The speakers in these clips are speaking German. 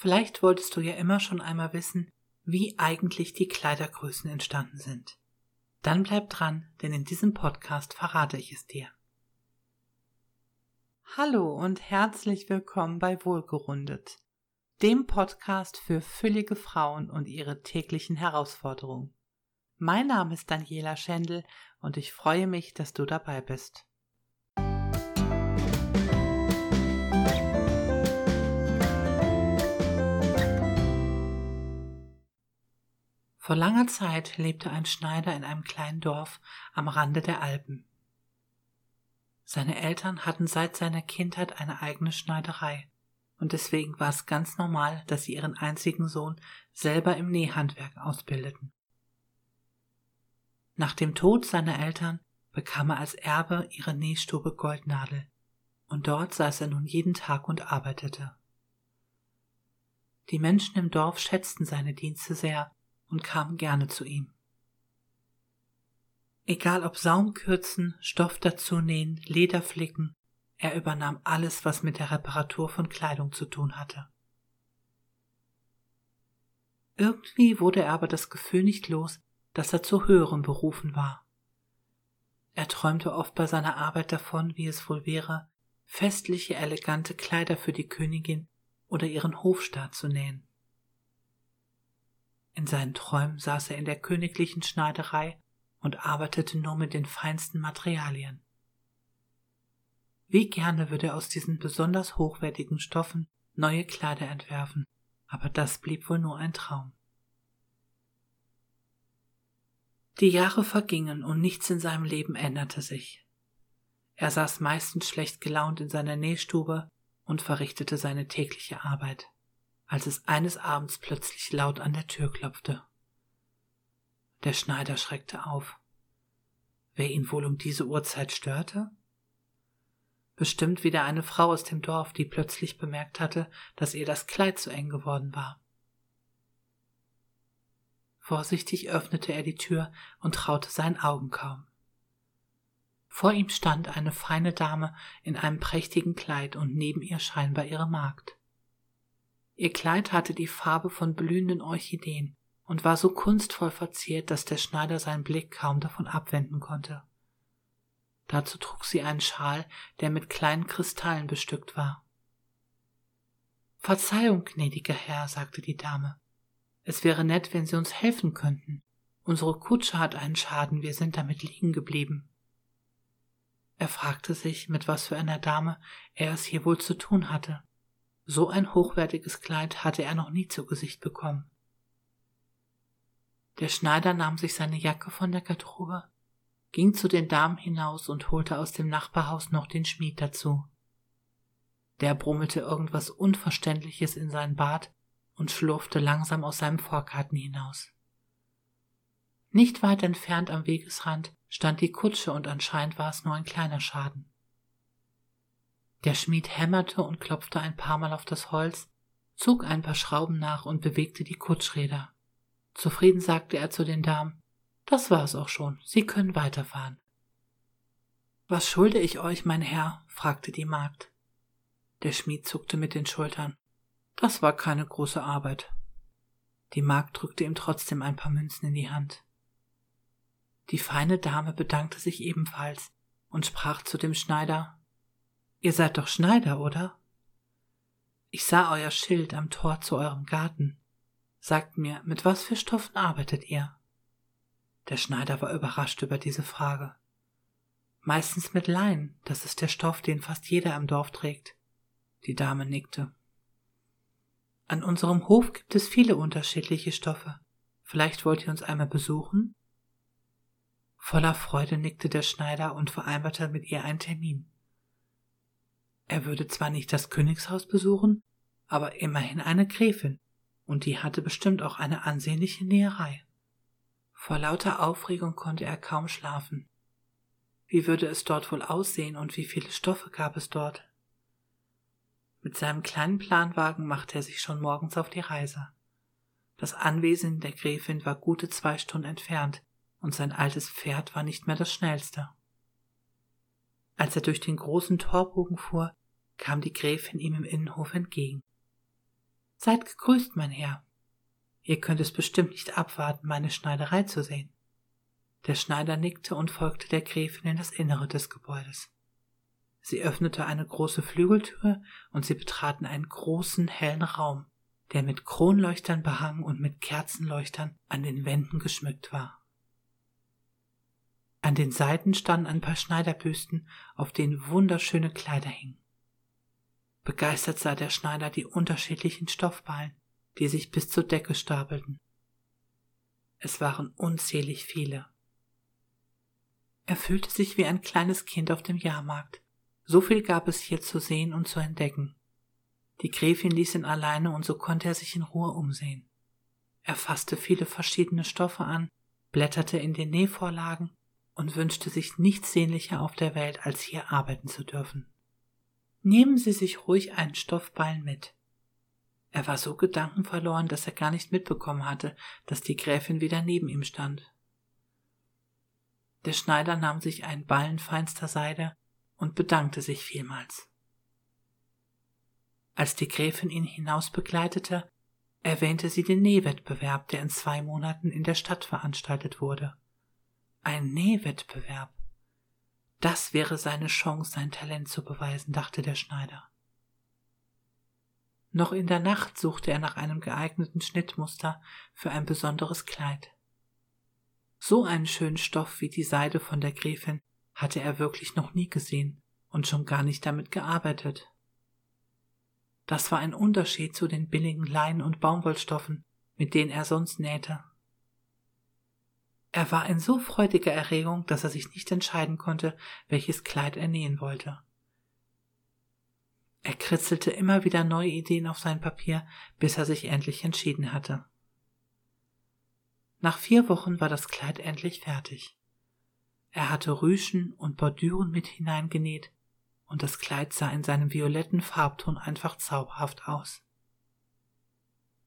Vielleicht wolltest du ja immer schon einmal wissen, wie eigentlich die Kleidergrößen entstanden sind. Dann bleib dran, denn in diesem Podcast verrate ich es dir. Hallo und herzlich willkommen bei Wohlgerundet, dem Podcast für füllige Frauen und ihre täglichen Herausforderungen. Mein Name ist Daniela Schendl und ich freue mich, dass du dabei bist. Vor langer Zeit lebte ein Schneider in einem kleinen Dorf am Rande der Alpen. Seine Eltern hatten seit seiner Kindheit eine eigene Schneiderei, und deswegen war es ganz normal, dass sie ihren einzigen Sohn selber im Nähhandwerk ausbildeten. Nach dem Tod seiner Eltern bekam er als Erbe ihre Nähstube Goldnadel, und dort saß er nun jeden Tag und arbeitete. Die Menschen im Dorf schätzten seine Dienste sehr und kamen gerne zu ihm. Egal ob Saum kürzen, Stoff dazu nähen, Leder flicken, er übernahm alles, was mit der Reparatur von Kleidung zu tun hatte. Irgendwie wurde er aber das Gefühl nicht los, dass er zu höheren Berufen war. Er träumte oft bei seiner Arbeit davon, wie es wohl wäre, festliche, elegante Kleider für die Königin oder ihren Hofstaat zu nähen. In seinen Träumen saß er in der königlichen Schneiderei und arbeitete nur mit den feinsten Materialien. Wie gerne würde er aus diesen besonders hochwertigen Stoffen neue Kleider entwerfen, aber das blieb wohl nur ein Traum. Die Jahre vergingen und nichts in seinem Leben änderte sich. Er saß meistens schlecht gelaunt in seiner Nähstube und verrichtete seine tägliche Arbeit als es eines Abends plötzlich laut an der Tür klopfte. Der Schneider schreckte auf. Wer ihn wohl um diese Uhrzeit störte? Bestimmt wieder eine Frau aus dem Dorf, die plötzlich bemerkt hatte, dass ihr das Kleid zu eng geworden war. Vorsichtig öffnete er die Tür und traute seinen Augen kaum. Vor ihm stand eine feine Dame in einem prächtigen Kleid und neben ihr scheinbar ihre Magd. Ihr Kleid hatte die Farbe von blühenden Orchideen und war so kunstvoll verziert, dass der Schneider seinen Blick kaum davon abwenden konnte. Dazu trug sie einen Schal, der mit kleinen Kristallen bestückt war. Verzeihung, gnädiger Herr, sagte die Dame. Es wäre nett, wenn Sie uns helfen könnten. Unsere Kutsche hat einen Schaden, wir sind damit liegen geblieben. Er fragte sich, mit was für einer Dame er es hier wohl zu tun hatte. So ein hochwertiges Kleid hatte er noch nie zu Gesicht bekommen. Der Schneider nahm sich seine Jacke von der Garderobe, ging zu den Damen hinaus und holte aus dem Nachbarhaus noch den Schmied dazu. Der brummelte irgendwas Unverständliches in seinen Bart und schlurfte langsam aus seinem Vorgarten hinaus. Nicht weit entfernt am Wegesrand stand die Kutsche und anscheinend war es nur ein kleiner Schaden. Der Schmied hämmerte und klopfte ein paar Mal auf das Holz, zog ein paar Schrauben nach und bewegte die Kutschräder. Zufrieden sagte er zu den Damen, das war es auch schon, Sie können weiterfahren. Was schulde ich euch, mein Herr? fragte die Magd. Der Schmied zuckte mit den Schultern. Das war keine große Arbeit. Die Magd drückte ihm trotzdem ein paar Münzen in die Hand. Die feine Dame bedankte sich ebenfalls und sprach zu dem Schneider Ihr seid doch Schneider, oder? Ich sah euer Schild am Tor zu eurem Garten. Sagt mir, mit was für Stoffen arbeitet ihr? Der Schneider war überrascht über diese Frage. Meistens mit Lein, das ist der Stoff, den fast jeder im Dorf trägt. Die Dame nickte. An unserem Hof gibt es viele unterschiedliche Stoffe. Vielleicht wollt ihr uns einmal besuchen? Voller Freude nickte der Schneider und vereinbarte mit ihr einen Termin. Er würde zwar nicht das Königshaus besuchen, aber immerhin eine Gräfin, und die hatte bestimmt auch eine ansehnliche Näherei. Vor lauter Aufregung konnte er kaum schlafen. Wie würde es dort wohl aussehen und wie viele Stoffe gab es dort? Mit seinem kleinen Planwagen machte er sich schon morgens auf die Reise. Das Anwesen der Gräfin war gute zwei Stunden entfernt, und sein altes Pferd war nicht mehr das schnellste. Als er durch den großen Torbogen fuhr, kam die Gräfin ihm im Innenhof entgegen. Seid gegrüßt, mein Herr. Ihr könnt es bestimmt nicht abwarten, meine Schneiderei zu sehen. Der Schneider nickte und folgte der Gräfin in das Innere des Gebäudes. Sie öffnete eine große Flügeltür und sie betraten einen großen, hellen Raum, der mit Kronleuchtern behangen und mit Kerzenleuchtern an den Wänden geschmückt war. An den Seiten standen ein paar Schneiderbüsten, auf denen wunderschöne Kleider hingen. Begeistert sah der Schneider die unterschiedlichen Stoffballen, die sich bis zur Decke stapelten. Es waren unzählig viele. Er fühlte sich wie ein kleines Kind auf dem Jahrmarkt. So viel gab es hier zu sehen und zu entdecken. Die Gräfin ließ ihn alleine und so konnte er sich in Ruhe umsehen. Er fasste viele verschiedene Stoffe an, blätterte in den Nähvorlagen und wünschte sich nichts sehnlicher auf der Welt, als hier arbeiten zu dürfen. Nehmen Sie sich ruhig einen Stoffballen mit. Er war so gedankenverloren, dass er gar nicht mitbekommen hatte, dass die Gräfin wieder neben ihm stand. Der Schneider nahm sich einen Ballen feinster Seide und bedankte sich vielmals. Als die Gräfin ihn hinaus begleitete, erwähnte sie den Nähwettbewerb, der in zwei Monaten in der Stadt veranstaltet wurde. Ein Nähwettbewerb. Das wäre seine Chance, sein Talent zu beweisen, dachte der Schneider. Noch in der Nacht suchte er nach einem geeigneten Schnittmuster für ein besonderes Kleid. So einen schönen Stoff wie die Seide von der Gräfin hatte er wirklich noch nie gesehen und schon gar nicht damit gearbeitet. Das war ein Unterschied zu den billigen Leinen und Baumwollstoffen, mit denen er sonst nähte. Er war in so freudiger Erregung, dass er sich nicht entscheiden konnte, welches Kleid er nähen wollte. Er kritzelte immer wieder neue Ideen auf sein Papier, bis er sich endlich entschieden hatte. Nach vier Wochen war das Kleid endlich fertig. Er hatte Rüschen und Bordüren mit hineingenäht, und das Kleid sah in seinem violetten Farbton einfach zauberhaft aus.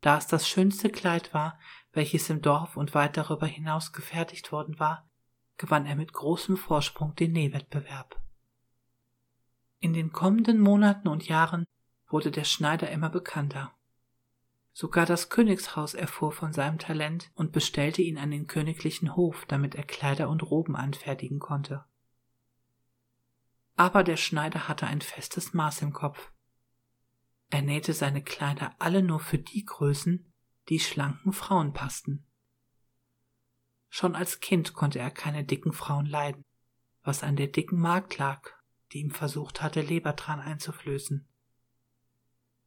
Da es das schönste Kleid war, welches im Dorf und weit darüber hinaus gefertigt worden war, gewann er mit großem Vorsprung den Nähwettbewerb. In den kommenden Monaten und Jahren wurde der Schneider immer bekannter. Sogar das Königshaus erfuhr von seinem Talent und bestellte ihn an den königlichen Hof, damit er Kleider und Roben anfertigen konnte. Aber der Schneider hatte ein festes Maß im Kopf. Er nähte seine Kleider alle nur für die Größen, die schlanken Frauen passten. Schon als Kind konnte er keine dicken Frauen leiden, was an der dicken Magd lag, die ihm versucht hatte, Lebertran einzuflößen.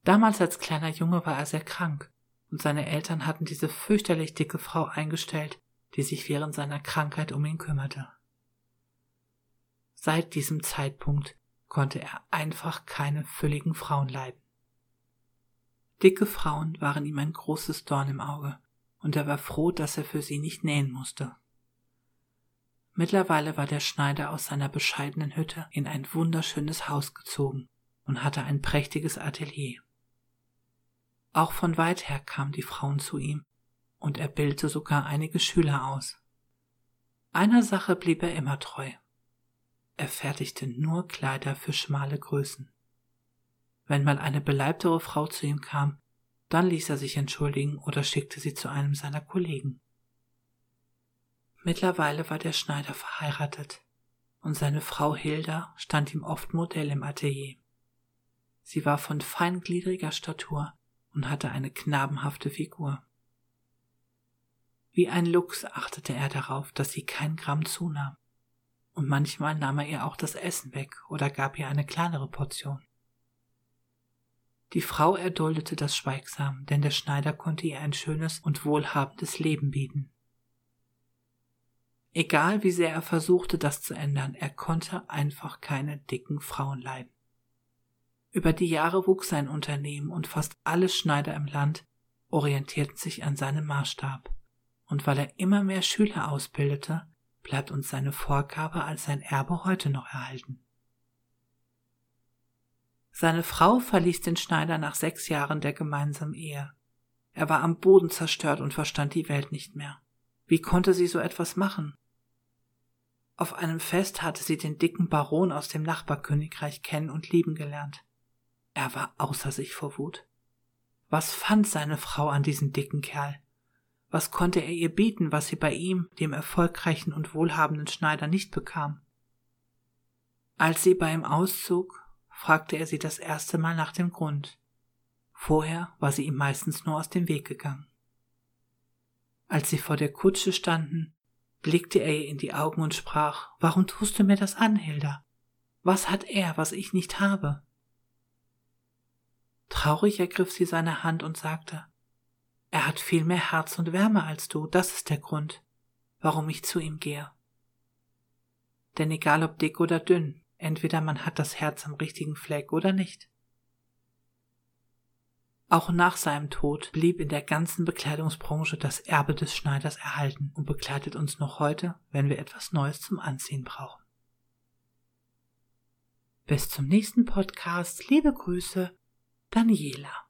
Damals als kleiner Junge war er sehr krank, und seine Eltern hatten diese fürchterlich dicke Frau eingestellt, die sich während seiner Krankheit um ihn kümmerte. Seit diesem Zeitpunkt konnte er einfach keine fülligen Frauen leiden. Dicke Frauen waren ihm ein großes Dorn im Auge, und er war froh, dass er für sie nicht nähen musste. Mittlerweile war der Schneider aus seiner bescheidenen Hütte in ein wunderschönes Haus gezogen und hatte ein prächtiges Atelier. Auch von weit her kamen die Frauen zu ihm, und er bildete sogar einige Schüler aus. Einer Sache blieb er immer treu. Er fertigte nur Kleider für schmale Größen. Wenn mal eine beleibtere Frau zu ihm kam, dann ließ er sich entschuldigen oder schickte sie zu einem seiner Kollegen. Mittlerweile war der Schneider verheiratet, und seine Frau Hilda stand ihm oft Modell im Atelier. Sie war von feingliedriger Statur und hatte eine knabenhafte Figur. Wie ein Luchs achtete er darauf, dass sie kein Gramm zunahm, und manchmal nahm er ihr auch das Essen weg oder gab ihr eine kleinere Portion. Die Frau erduldete das schweigsam, denn der Schneider konnte ihr ein schönes und wohlhabendes Leben bieten. Egal wie sehr er versuchte, das zu ändern, er konnte einfach keine dicken Frauen leiden. Über die Jahre wuchs sein Unternehmen und fast alle Schneider im Land orientierten sich an seinem Maßstab. Und weil er immer mehr Schüler ausbildete, bleibt uns seine Vorgabe als sein Erbe heute noch erhalten. Seine Frau verließ den Schneider nach sechs Jahren der gemeinsamen Ehe. Er war am Boden zerstört und verstand die Welt nicht mehr. Wie konnte sie so etwas machen? Auf einem Fest hatte sie den dicken Baron aus dem Nachbarkönigreich kennen und lieben gelernt. Er war außer sich vor Wut. Was fand seine Frau an diesem dicken Kerl? Was konnte er ihr bieten, was sie bei ihm, dem erfolgreichen und wohlhabenden Schneider, nicht bekam? Als sie bei ihm auszog, fragte er sie das erste Mal nach dem Grund. Vorher war sie ihm meistens nur aus dem Weg gegangen. Als sie vor der Kutsche standen, blickte er ihr in die Augen und sprach Warum tust du mir das an, Hilda? Was hat er, was ich nicht habe? Traurig ergriff sie seine Hand und sagte Er hat viel mehr Herz und Wärme als du, das ist der Grund, warum ich zu ihm gehe. Denn egal ob dick oder dünn, entweder man hat das Herz am richtigen Fleck oder nicht. Auch nach seinem Tod blieb in der ganzen Bekleidungsbranche das Erbe des Schneiders erhalten und begleitet uns noch heute, wenn wir etwas Neues zum Anziehen brauchen. Bis zum nächsten Podcast. Liebe Grüße, Daniela.